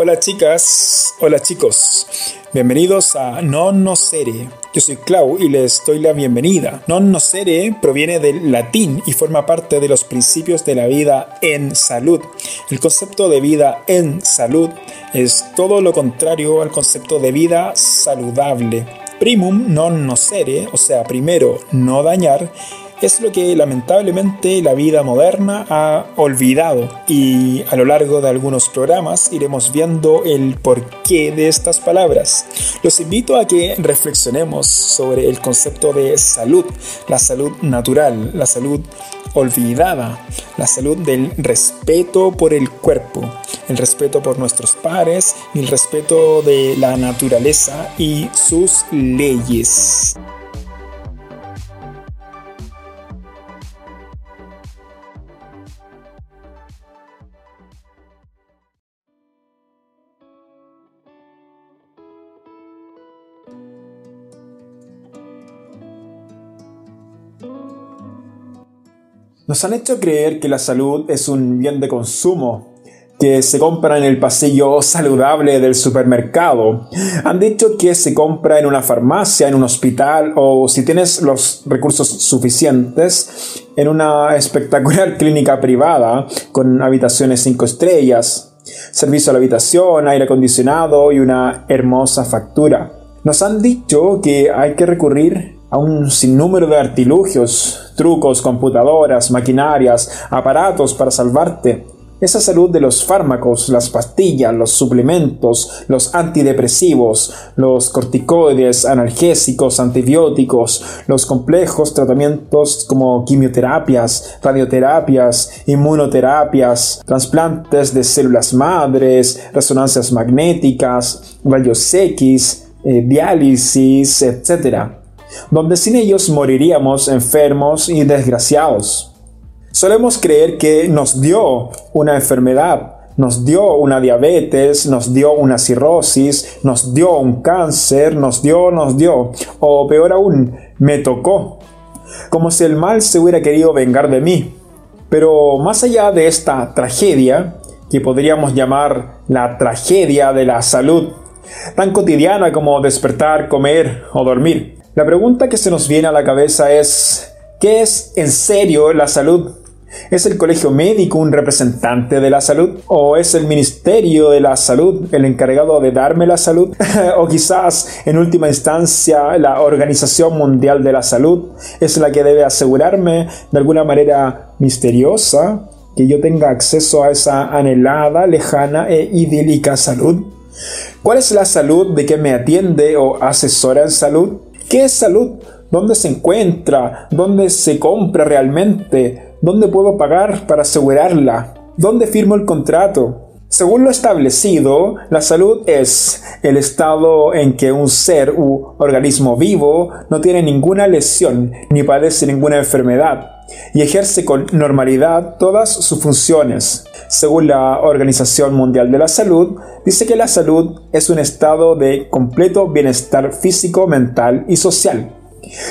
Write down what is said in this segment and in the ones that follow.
Hola chicas, hola chicos, bienvenidos a Non Nocere. Yo soy Clau y les doy la bienvenida. Non Nocere proviene del latín y forma parte de los principios de la vida en salud. El concepto de vida en salud es todo lo contrario al concepto de vida saludable. Primum non nocere, o sea, primero no dañar, es lo que lamentablemente la vida moderna ha olvidado y a lo largo de algunos programas iremos viendo el porqué de estas palabras. Los invito a que reflexionemos sobre el concepto de salud, la salud natural, la salud olvidada, la salud del respeto por el cuerpo, el respeto por nuestros pares y el respeto de la naturaleza y sus leyes. Nos han hecho creer que la salud es un bien de consumo que se compra en el pasillo saludable del supermercado. Han dicho que se compra en una farmacia, en un hospital o si tienes los recursos suficientes, en una espectacular clínica privada con habitaciones 5 estrellas, servicio a la habitación, aire acondicionado y una hermosa factura. Nos han dicho que hay que recurrir a un sinnúmero de artilugios, trucos, computadoras, maquinarias, aparatos para salvarte. Esa salud de los fármacos, las pastillas, los suplementos, los antidepresivos, los corticoides, analgésicos, antibióticos, los complejos tratamientos como quimioterapias, radioterapias, inmunoterapias, trasplantes de células madres, resonancias magnéticas, rayos X, eh, diálisis, etc donde sin ellos moriríamos enfermos y desgraciados. Solemos creer que nos dio una enfermedad, nos dio una diabetes, nos dio una cirrosis, nos dio un cáncer, nos dio, nos dio, o peor aún, me tocó, como si el mal se hubiera querido vengar de mí. Pero más allá de esta tragedia, que podríamos llamar la tragedia de la salud, tan cotidiana como despertar, comer o dormir, la pregunta que se nos viene a la cabeza es, ¿qué es en serio la salud? ¿Es el colegio médico un representante de la salud? ¿O es el Ministerio de la Salud el encargado de darme la salud? ¿O quizás, en última instancia, la Organización Mundial de la Salud es la que debe asegurarme de alguna manera misteriosa que yo tenga acceso a esa anhelada, lejana e idílica salud? ¿Cuál es la salud de que me atiende o asesora en salud? ¿Qué es salud? ¿Dónde se encuentra? ¿Dónde se compra realmente? ¿Dónde puedo pagar para asegurarla? ¿Dónde firmo el contrato? Según lo establecido, la salud es el estado en que un ser u organismo vivo no tiene ninguna lesión ni padece ninguna enfermedad y ejerce con normalidad todas sus funciones. Según la Organización Mundial de la Salud, dice que la salud es un estado de completo bienestar físico, mental y social.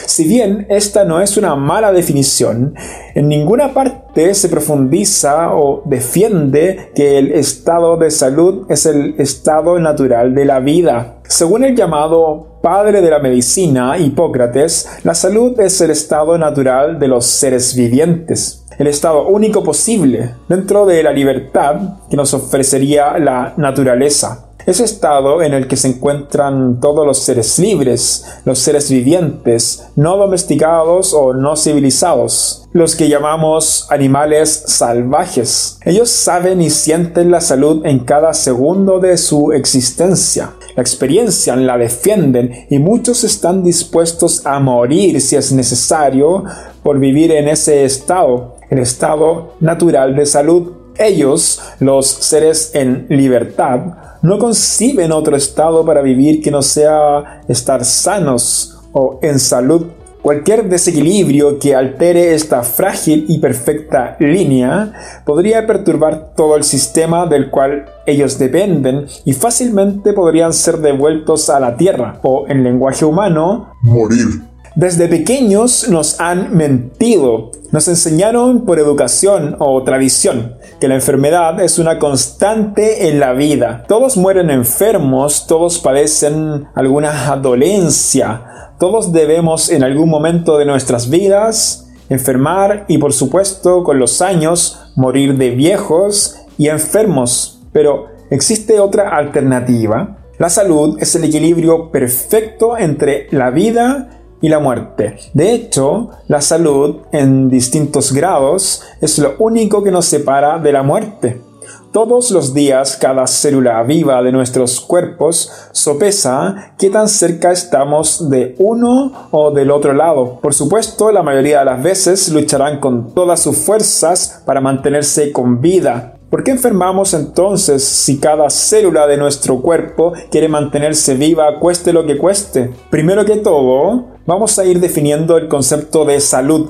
Si bien esta no es una mala definición, en ninguna parte se profundiza o defiende que el estado de salud es el estado natural de la vida. Según el llamado padre de la medicina, Hipócrates, la salud es el estado natural de los seres vivientes el estado único posible dentro de la libertad que nos ofrecería la naturaleza ese estado en el que se encuentran todos los seres libres, los seres vivientes, no domesticados o no civilizados, los que llamamos animales salvajes. Ellos saben y sienten la salud en cada segundo de su existencia. La experiencian, la defienden y muchos están dispuestos a morir si es necesario por vivir en ese estado, el estado natural de salud. Ellos, los seres en libertad, no conciben otro estado para vivir que no sea estar sanos o en salud. Cualquier desequilibrio que altere esta frágil y perfecta línea podría perturbar todo el sistema del cual ellos dependen y fácilmente podrían ser devueltos a la tierra o, en lenguaje humano, morir. Desde pequeños nos han mentido Nos enseñaron por educación o tradición que la enfermedad es una constante en la vida. Todos mueren enfermos, todos padecen alguna dolencia, todos debemos en algún momento de nuestras vidas enfermar y por supuesto con los años morir de viejos y enfermos. Pero existe otra alternativa. La salud es el equilibrio perfecto entre la vida y la muerte. De hecho, la salud en distintos grados es lo único que nos separa de la muerte. Todos los días cada célula viva de nuestros cuerpos sopesa qué tan cerca estamos de uno o del otro lado. Por supuesto, la mayoría de las veces lucharán con todas sus fuerzas para mantenerse con vida, ¿Por qué enfermamos entonces si cada célula de nuestro cuerpo quiere mantenerse viva cueste lo que cueste? Primero que todo, vamos a ir definiendo el concepto de salud.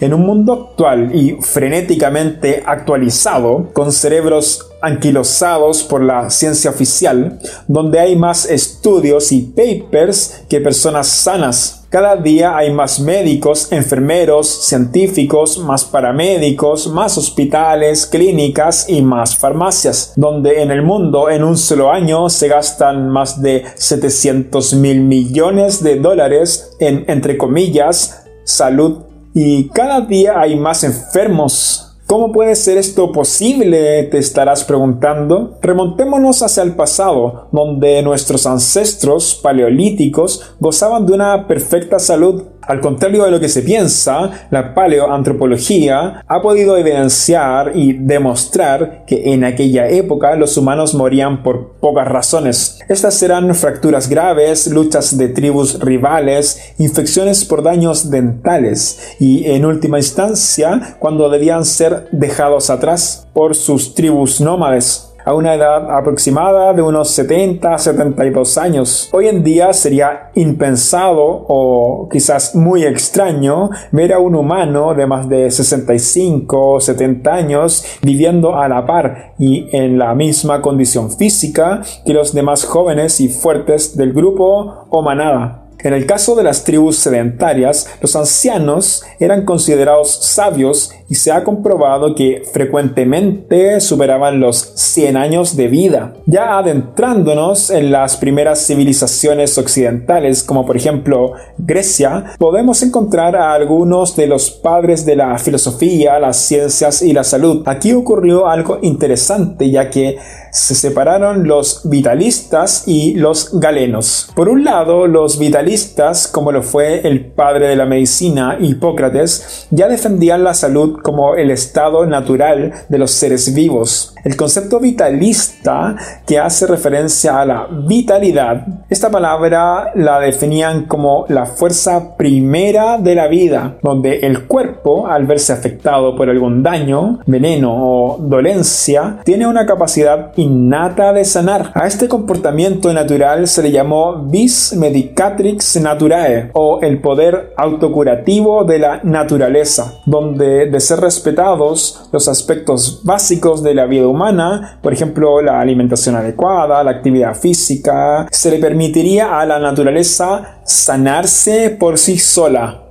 En un mundo actual y frenéticamente actualizado, con cerebros anquilosados por la ciencia oficial, donde hay más estudios y papers que personas sanas, cada día hay más médicos, enfermeros, científicos, más paramédicos, más hospitales, clínicas y más farmacias, donde en el mundo en un solo año se gastan más de 700 mil millones de dólares en, entre comillas, salud. Y cada día hay más enfermos ¿Cómo puede ser esto posible? Te estarás preguntando. Remontémonos hacia el pasado, donde nuestros ancestros paleolíticos gozaban de una perfecta salud. Al contrario de lo que se piensa, la paleoantropología ha podido evidenciar y demostrar que en aquella época los humanos morían por pocas razones. Estas eran fracturas graves, luchas de tribus rivales, infecciones por daños dentales y, en última instancia, cuando debían ser dejados atrás por sus tribus nómades a una edad aproximada de unos 70 a 72 años. Hoy en día sería impensado o quizás muy extraño ver a un humano de más de 65 o 70 años viviendo a la par y en la misma condición física que los demás jóvenes y fuertes del grupo o manada. En el caso de las tribus sedentarias, los ancianos eran considerados sabios y se ha comprobado que frecuentemente superaban los 100 años de vida. Ya adentrándonos en las primeras civilizaciones occidentales, como por ejemplo Grecia, podemos encontrar a algunos de los padres de la filosofía, las ciencias y la salud. Aquí ocurrió algo interesante, ya que se separaron los vitalistas y los galenos. Por un lado, los vitalistas, como lo fue el padre de la medicina, Hipócrates, ya defendían la salud como el estado natural de los seres vivos. El concepto vitalista, que hace referencia a la vitalidad, esta palabra la definían como la fuerza primera de la vida, donde el cuerpo, al verse afectado por algún daño, veneno o dolencia, tiene una capacidad innata de sanar. A este comportamiento natural se le llamó vis medicatrix naturae, o el poder autocurativo de la naturaleza, donde de ser respetados los aspectos básicos de la vida humana, por ejemplo la alimentación adecuada, la actividad física, se le permitiría a la naturaleza sanarse por sí sola.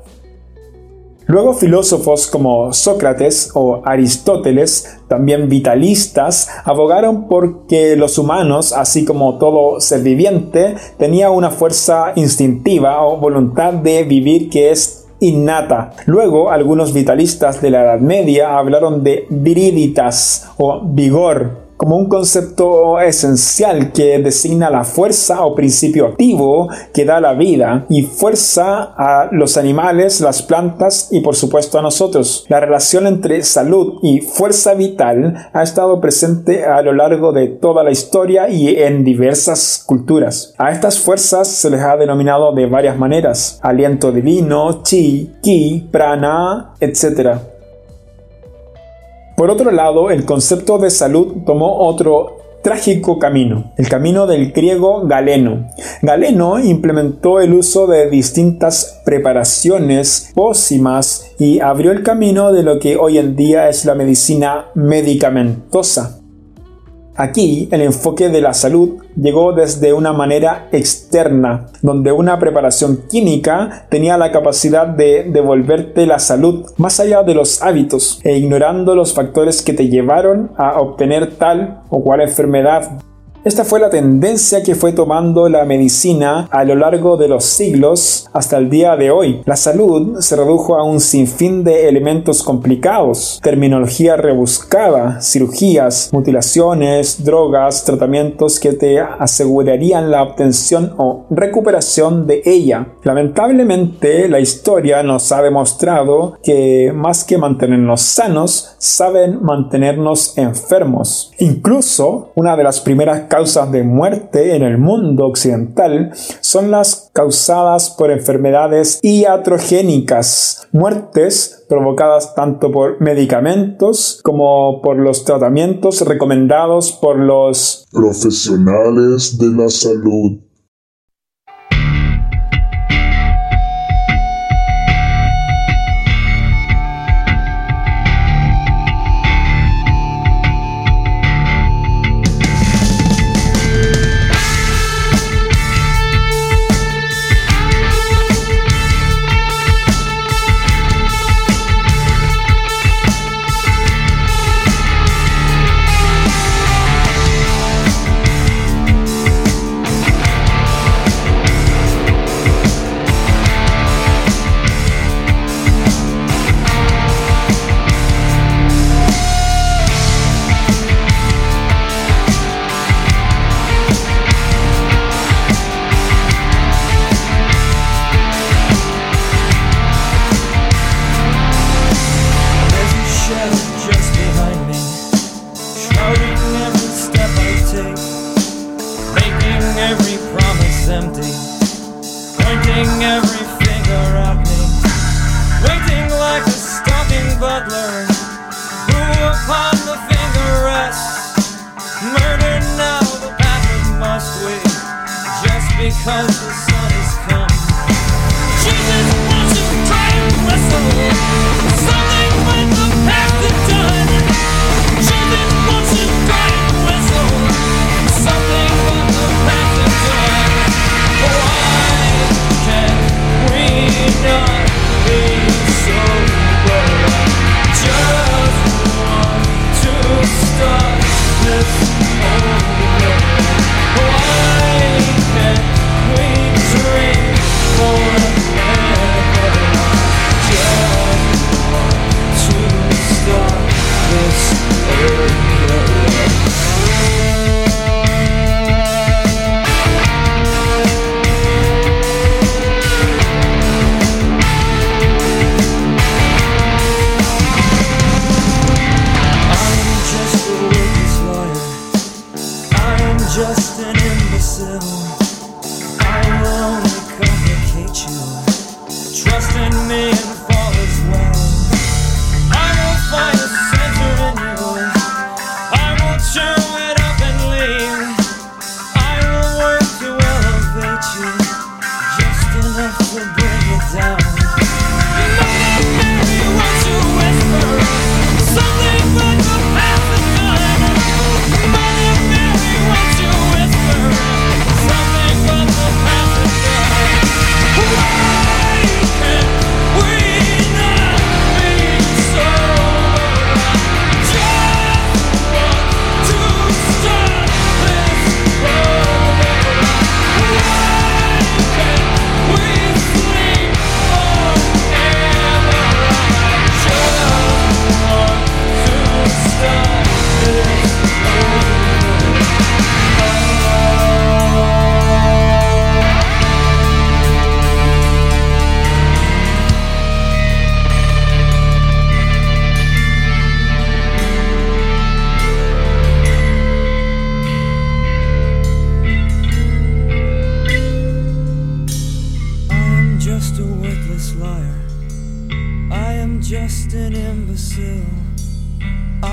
Luego filósofos como Sócrates o Aristóteles, también vitalistas, abogaron por que los humanos, así como todo ser viviente, tenía una fuerza instintiva o voluntad de vivir que es innata. Luego, algunos vitalistas de la Edad Media hablaron de virilitas o vigor como un concepto esencial que designa la fuerza o principio activo que da la vida y fuerza a los animales, las plantas y por supuesto a nosotros. La relación entre salud y fuerza vital ha estado presente a lo largo de toda la historia y en diversas culturas. A estas fuerzas se les ha denominado de varias maneras. Aliento divino, chi, ki, prana, etc. Por otro lado, el concepto de salud tomó otro trágico camino, el camino del griego Galeno. Galeno implementó el uso de distintas preparaciones pócimas y abrió el camino de lo que hoy en día es la medicina medicamentosa. Aquí el enfoque de la salud llegó desde una manera externa, donde una preparación química tenía la capacidad de devolverte la salud más allá de los hábitos e ignorando los factores que te llevaron a obtener tal o cual enfermedad esta fue la tendencia que fue tomando la medicina a lo largo de los siglos hasta el día de hoy. La salud se redujo a un sinfín de elementos complicados, terminología rebuscada, cirugías, mutilaciones, drogas, tratamientos que te asegurarían la obtención o recuperación de ella. Lamentablemente, la historia nos ha demostrado que más que mantenernos sanos, saben mantenernos enfermos. Incluso, una de las primeras causas de muerte en el mundo occidental son las causadas por enfermedades iatrogénicas, muertes provocadas tanto por medicamentos como por los tratamientos recomendados por los profesionales de la salud. empty, pointing every finger at me, waiting like a stalking butler who upon the finger rests. Murder now, the pattern must we just because.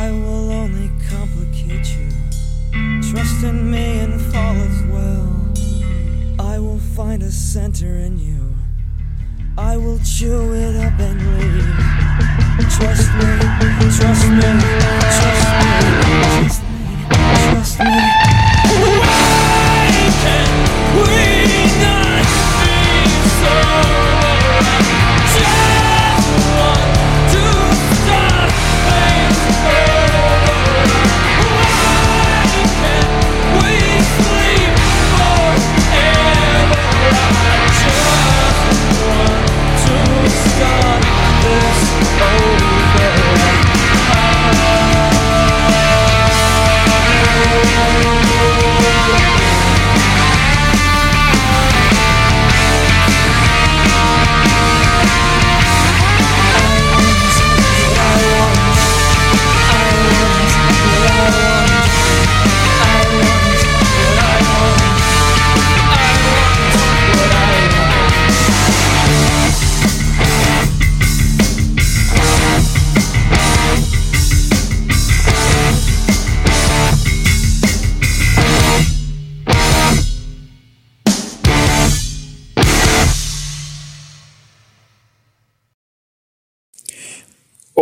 I will only complicate you. Trust in me and fall as well. I will find a center in you. I will chew it up and leave. Trust me, trust me.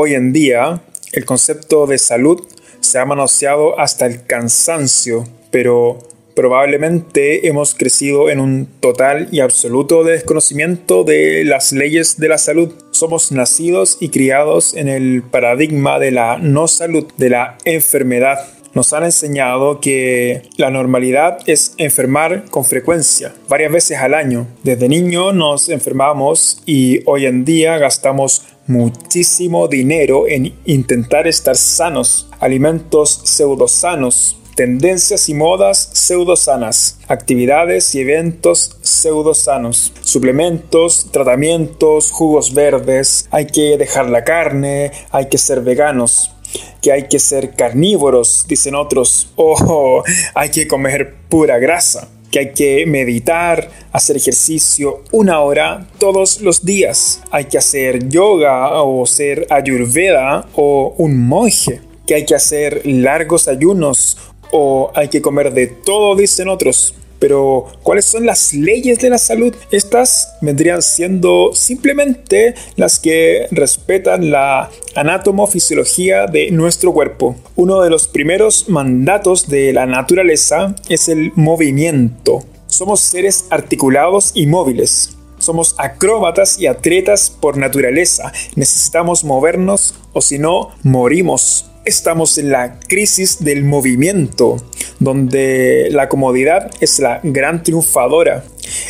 Hoy en día, el concepto de salud se ha manoseado hasta el cansancio, pero probablemente hemos crecido en un total y absoluto desconocimiento de las leyes de la salud. Somos nacidos y criados en el paradigma de la no salud, de la enfermedad. Nos han enseñado que la normalidad es enfermar con frecuencia, varias veces al año. Desde niño nos enfermamos y hoy en día gastamos muchísimo dinero en intentar estar sanos, alimentos pseudosanos, tendencias y modas pseudosanas, actividades y eventos pseudosanos, suplementos, tratamientos, jugos verdes, hay que dejar la carne, hay que ser veganos que hay que ser carnívoros, dicen otros, o hay que comer pura grasa que hay que meditar, hacer ejercicio una hora todos los días. Hay que hacer yoga o ser ayurveda o un monje. Que hay que hacer largos ayunos o hay que comer de todo, dicen otros. Pero, ¿cuáles son las leyes de la salud? Estas vendrían siendo simplemente las que respetan la anatomofisiología de nuestro cuerpo. Uno de los primeros mandatos de la naturaleza es el movimiento. Somos seres articulados y móviles. Somos acróbatas y atletas por naturaleza. Necesitamos movernos o si no, morimos. Estamos en la crisis del movimiento, donde la comodidad es la gran triunfadora.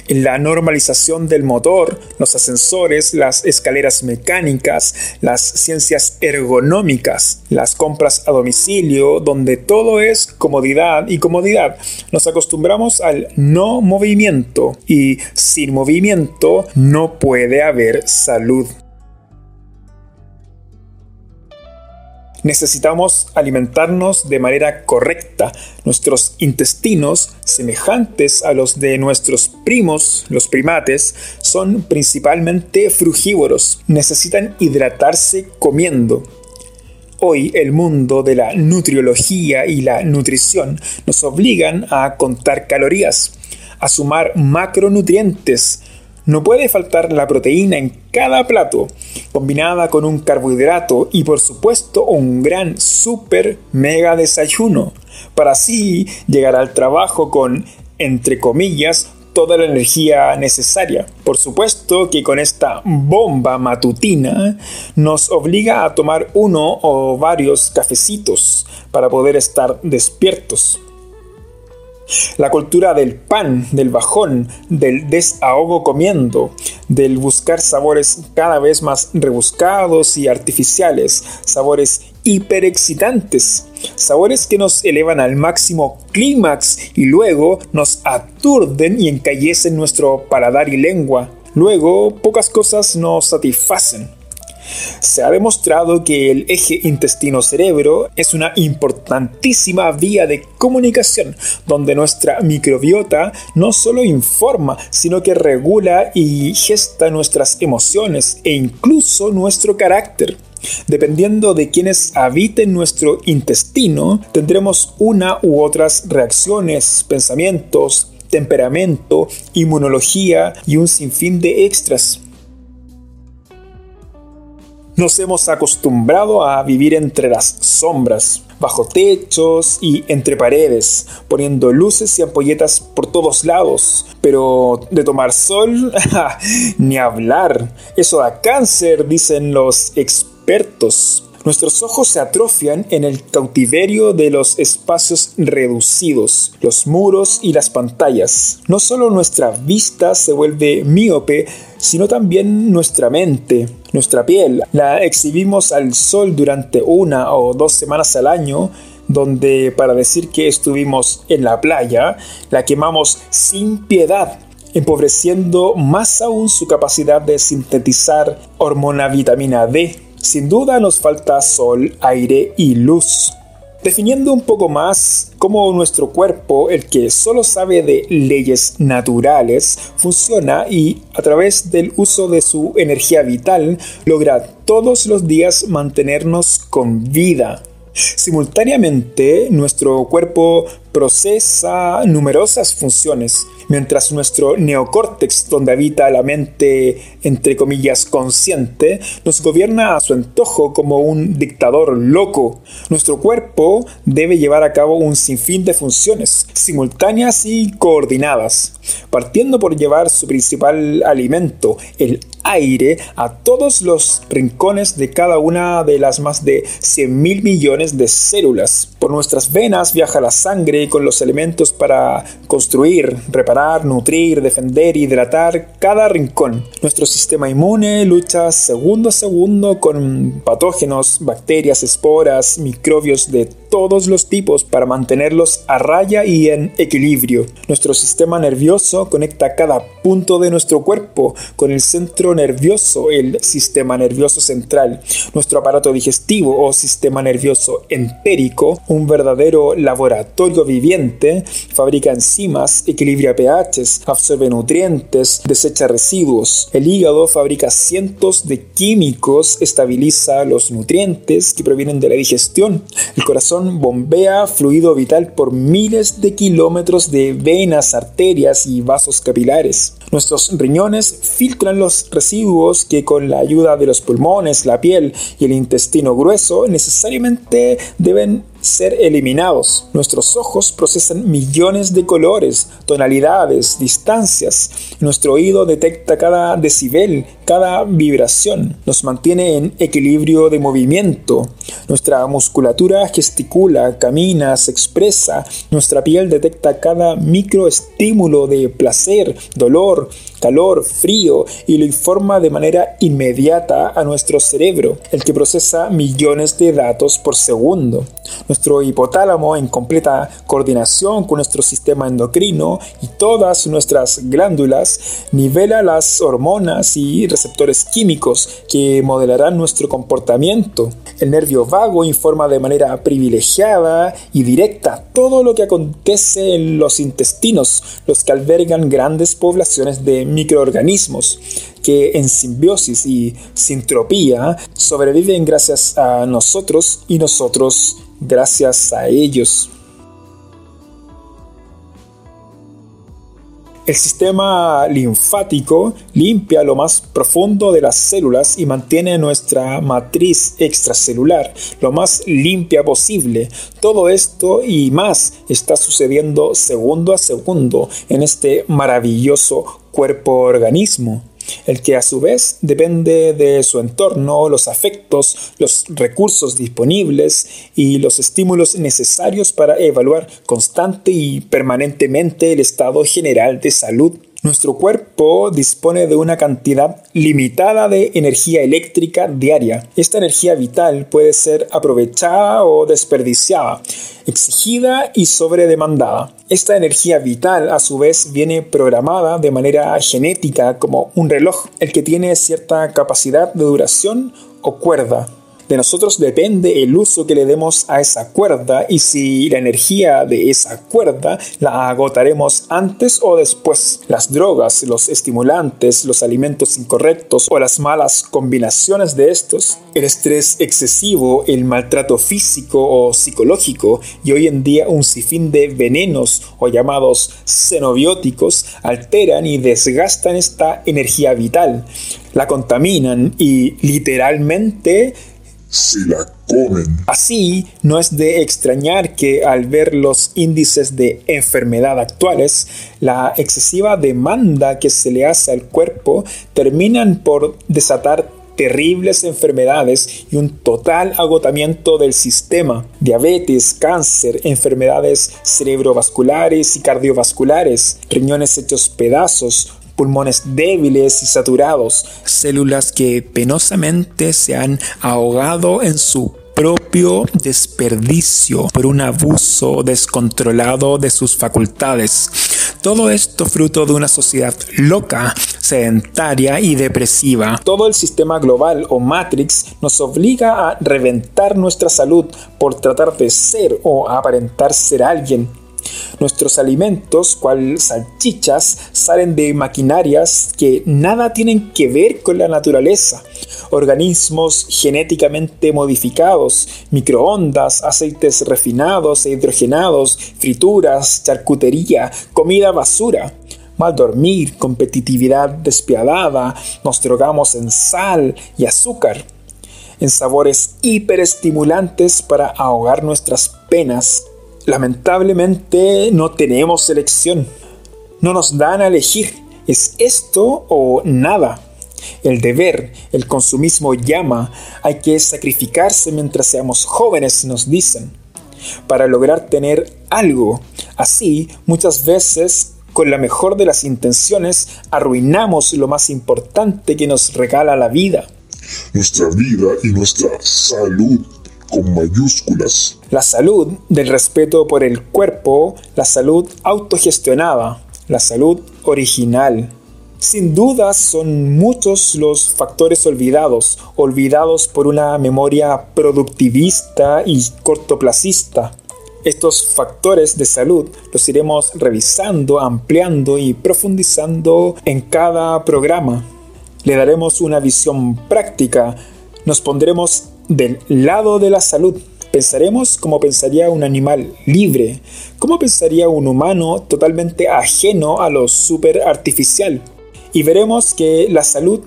En la normalización del motor, los ascensores, las escaleras mecánicas, las ciencias ergonómicas, las compras a domicilio, donde todo es comodidad y comodidad. Nos acostumbramos al no movimiento y sin movimiento no puede haber salud. Necesitamos alimentarnos de manera correcta. Nuestros intestinos, semejantes a los de nuestros primos, los primates, son principalmente frugívoros. Necesitan hidratarse comiendo. Hoy el mundo de la nutriología y la nutrición nos obligan a contar calorías, a sumar macronutrientes, no puede faltar la proteína en cada plato, combinada con un carbohidrato y por supuesto un gran super mega desayuno, para así llegar al trabajo con, entre comillas, toda la energía necesaria. Por supuesto que con esta bomba matutina nos obliga a tomar uno o varios cafecitos para poder estar despiertos. La cultura del pan, del bajón, del desahogo comiendo, del buscar sabores cada vez más rebuscados y artificiales, sabores hiperexcitantes, sabores que nos elevan al máximo clímax y luego nos aturden y encallecen nuestro paladar y lengua. Luego, pocas cosas nos satisfacen. Se ha demostrado que el eje intestino-cerebro es una importantísima vía de comunicación donde nuestra microbiota no solo informa, sino que regula y gesta nuestras emociones e incluso nuestro carácter. Dependiendo de quienes habiten nuestro intestino, tendremos una u otras reacciones, pensamientos, temperamento, inmunología y un sinfín de extras. Nos hemos acostumbrado a vivir entre las sombras, bajo techos y entre paredes, poniendo luces y ampolletas por todos lados. Pero de tomar sol, ni hablar. Eso da cáncer, dicen los expertos. Nuestros ojos se atrofian en el cautiverio de los espacios reducidos, los muros y las pantallas. No solo nuestra vista se vuelve míope, sino también nuestra mente, nuestra piel. La exhibimos al sol durante una o dos semanas al año donde para decir que estuvimos en la playa, la quemamos sin piedad, empobreciendo más aún su capacidad de sintetizar hormona vitamina D sin duda nos falta sol, aire y luz. Definiendo un poco más cómo nuestro cuerpo, el que solo sabe de leyes naturales, funciona y a través del uso de su energía vital logra todos los días mantenernos con vida. Simultáneamente, nuestro cuerpo procesa numerosas funciones, mientras nuestro neocórtex, donde habita la mente, entre comillas, consciente, nos gobierna a su antojo como un dictador loco. Nuestro cuerpo debe llevar a cabo un sinfín de funciones, simultáneas y coordinadas, partiendo por llevar su principal alimento, el aire a todos los rincones de cada una de las más de 100 mil millones de células. Por nuestras venas viaja la sangre con los elementos para construir, reparar, nutrir, defender hidratar cada rincón. Nuestro sistema inmune lucha segundo a segundo con patógenos, bacterias, esporas, microbios de todos los tipos para mantenerlos a raya y en equilibrio. Nuestro sistema nervioso conecta cada punto de nuestro cuerpo con el centro nervioso, el sistema nervioso central. Nuestro aparato digestivo o sistema nervioso entérico, un verdadero laboratorio viviente, fabrica enzimas, equilibra pHs, absorbe nutrientes, desecha residuos. El hígado fabrica cientos de químicos, estabiliza los nutrientes que provienen de la digestión. El corazón bombea fluido vital por miles de kilómetros de venas, arterias y vasos capilares. Nuestros riñones filtran los residuos que con la ayuda de los pulmones, la piel y el intestino grueso necesariamente deben ser eliminados. Nuestros ojos procesan millones de colores, tonalidades, distancias. Nuestro oído detecta cada decibel, cada vibración. Nos mantiene en equilibrio de movimiento. Nuestra musculatura gesticula, camina, se expresa. Nuestra piel detecta cada microestímulo de placer, dolor, calor, frío y lo informa de manera inmediata a nuestro cerebro, el que procesa millones de datos por segundo. Nuestro hipotálamo, en completa coordinación con nuestro sistema endocrino y todas nuestras glándulas, nivela las hormonas y receptores químicos que modelarán nuestro comportamiento. El nervio vago informa de manera privilegiada y directa todo lo que acontece en los intestinos, los que albergan grandes poblaciones de microorganismos que en simbiosis y sintropía sobreviven gracias a nosotros y nosotros gracias a ellos. El sistema linfático limpia lo más profundo de las células y mantiene nuestra matriz extracelular lo más limpia posible. Todo esto y más está sucediendo segundo a segundo en este maravilloso cuerpo-organismo el que a su vez depende de su entorno, los afectos, los recursos disponibles y los estímulos necesarios para evaluar constante y permanentemente el estado general de salud nuestro cuerpo dispone de una cantidad limitada de energía eléctrica diaria. Esta energía vital puede ser aprovechada o desperdiciada, exigida y sobredemandada. Esta energía vital a su vez viene programada de manera genética como un reloj, el que tiene cierta capacidad de duración o cuerda. De nosotros depende el uso que le demos a esa cuerda y si la energía de esa cuerda la agotaremos antes o después. Las drogas, los estimulantes, los alimentos incorrectos o las malas combinaciones de estos, el estrés excesivo, el maltrato físico o psicológico y hoy en día un sinfín de venenos o llamados xenobióticos alteran y desgastan esta energía vital, la contaminan y literalmente la comen. Así, no es de extrañar que al ver los índices de enfermedad actuales, la excesiva demanda que se le hace al cuerpo terminan por desatar terribles enfermedades y un total agotamiento del sistema, diabetes, cáncer, enfermedades cerebrovasculares y cardiovasculares, riñones hechos pedazos, pulmones débiles y saturados, células que penosamente se han ahogado en su propio desperdicio por un abuso descontrolado de sus facultades. Todo esto fruto de una sociedad loca, sedentaria y depresiva. Todo el sistema global o Matrix nos obliga a reventar nuestra salud por tratar de ser o aparentar ser alguien Nuestros alimentos, cual salchichas, salen de maquinarias que nada tienen que ver con la naturaleza. Organismos genéticamente modificados, microondas, aceites refinados e hidrogenados, frituras, charcutería, comida basura mal dormir, competitividad despiadada, nos drogamos en sal y azúcar, en sabores hiperestimulantes para ahogar nuestras penas. Lamentablemente no tenemos elección. No nos dan a elegir. ¿Es esto o nada? El deber, el consumismo llama, hay que sacrificarse mientras seamos jóvenes, nos dicen, para lograr tener algo. Así, muchas veces con la mejor de las intenciones, arruinamos lo más importante que nos regala la vida. Nuestra vida y nuestra salud con mayúsculas. La salud del respeto por el cuerpo, la salud autogestionada, la salud original. Sin duda son muchos los factores olvidados, olvidados por una memoria productivista y cortoplacista. Estos factores de salud los iremos revisando, ampliando y profundizando en cada programa. Le daremos una visión práctica, nos pondremos del lado de la salud. Pensaremos como pensaría un animal libre, como pensaría un humano totalmente ajeno a lo super artificial. Y veremos que la salud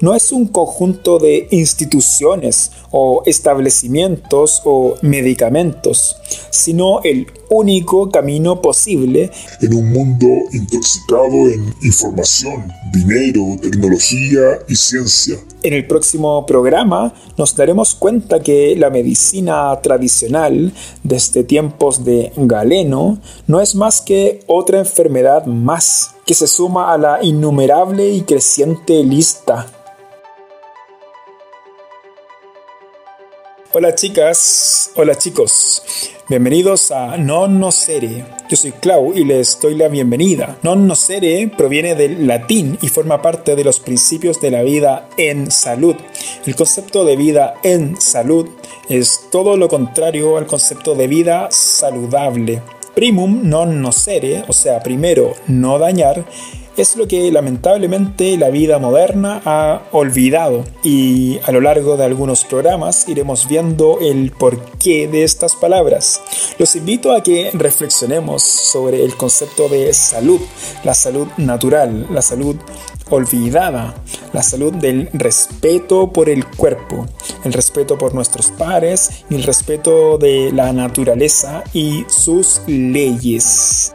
no es un conjunto de instituciones o establecimientos o medicamentos, sino el único camino posible en un mundo intoxicado en información, dinero, tecnología y ciencia. En el próximo programa nos daremos cuenta que la medicina tradicional desde tiempos de Galeno no es más que otra enfermedad más que se suma a la innumerable y creciente lista Hola chicas, hola chicos, bienvenidos a Non Nocere. Yo soy Clau y les doy la bienvenida. Non Nocere proviene del latín y forma parte de los principios de la vida en salud. El concepto de vida en salud es todo lo contrario al concepto de vida saludable. Primum non nocere, o sea, primero no dañar, es lo que lamentablemente la vida moderna ha olvidado y a lo largo de algunos programas iremos viendo el porqué de estas palabras. Los invito a que reflexionemos sobre el concepto de salud, la salud natural, la salud olvidada, la salud del respeto por el cuerpo, el respeto por nuestros pares y el respeto de la naturaleza y sus leyes.